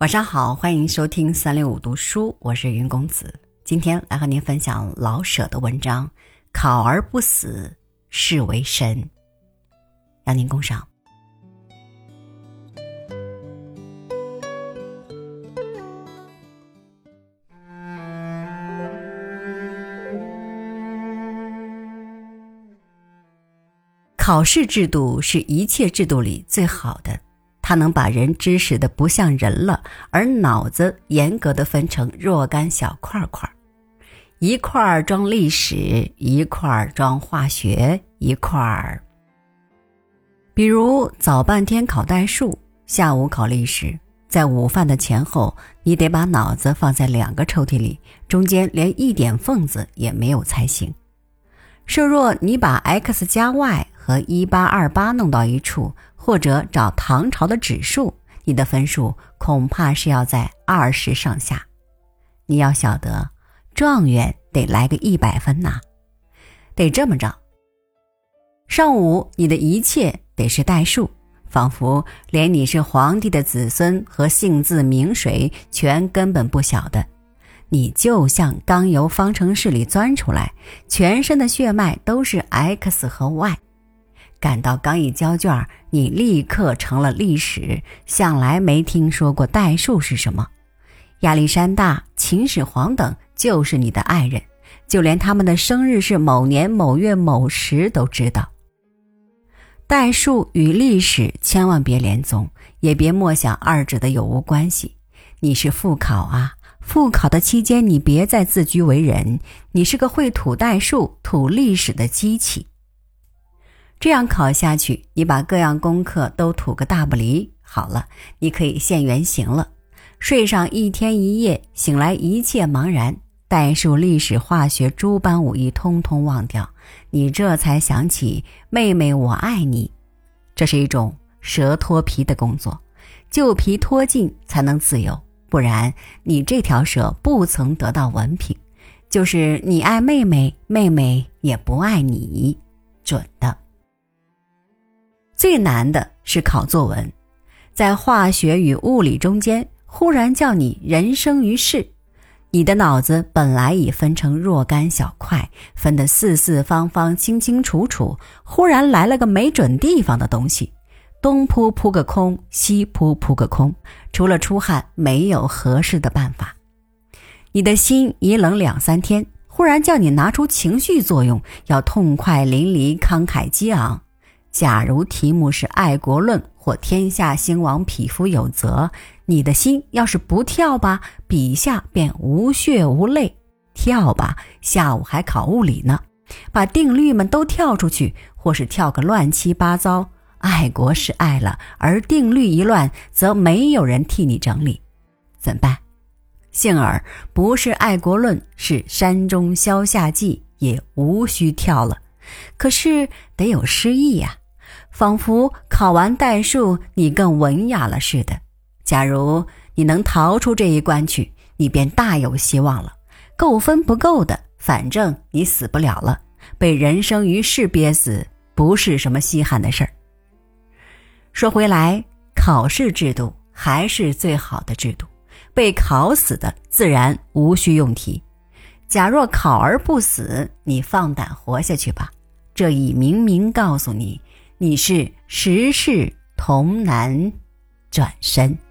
晚上好，欢迎收听三六五读书，我是云公子。今天来和您分享老舍的文章《考而不死，是为神》，让您共赏。考试制度是一切制度里最好的。它能把人知识的不像人了，而脑子严格的分成若干小块块，一块儿装历史，一块儿装化学，一块儿。比如早半天考代数，下午考历史，在午饭的前后，你得把脑子放在两个抽屉里，中间连一点缝子也没有才行。设若你把 x 加 y 和一八二八弄到一处。或者找唐朝的指数，你的分数恐怕是要在二十上下。你要晓得，状元得来个一百分呐，得这么着。上午你的一切得是代数，仿佛连你是皇帝的子孙和姓字名谁全根本不晓得，你就像刚由方程式里钻出来，全身的血脉都是 x 和 y。赶到刚一交卷，你立刻成了历史，向来没听说过代数是什么。亚历山大、秦始皇等就是你的爱人，就连他们的生日是某年某月某时都知道。代数与历史千万别连宗，也别默想二者的有无关系。你是复考啊，复考的期间你别再自居为人，你是个会吐代数、吐历史的机器。这样考下去，你把各样功课都吐个大不离。好了，你可以现原形了。睡上一天一夜，醒来一切茫然，代数、历史、化学诸般武艺通通忘掉，你这才想起妹妹我爱你。这是一种蛇脱皮的工作，旧皮脱尽才能自由，不然你这条蛇不曾得到文凭，就是你爱妹妹，妹妹也不爱你，准的。最难的是考作文，在化学与物理中间，忽然叫你人生于世，你的脑子本来已分成若干小块，分得四四方方、清清楚楚，忽然来了个没准地方的东西，东扑扑个空，西扑扑个空，除了出汗，没有合适的办法。你的心一冷两三天，忽然叫你拿出情绪作用，要痛快淋漓、慷慨激昂。假如题目是爱国论或天下兴亡，匹夫有责，你的心要是不跳吧，笔下便无血无泪；跳吧，下午还考物理呢，把定律们都跳出去，或是跳个乱七八糟。爱国是爱了，而定律一乱，则没有人替你整理，怎么办？幸而不是爱国论，是山中消夏季，也无需跳了。可是得有诗意呀。仿佛考完代数，你更文雅了似的。假如你能逃出这一关去，你便大有希望了。够分不够的，反正你死不了了。被人生于世憋死，不是什么稀罕的事儿。说回来，考试制度还是最好的制度。被考死的，自然无需用题。假若考而不死，你放胆活下去吧。这已明明告诉你。你是十世童男转身。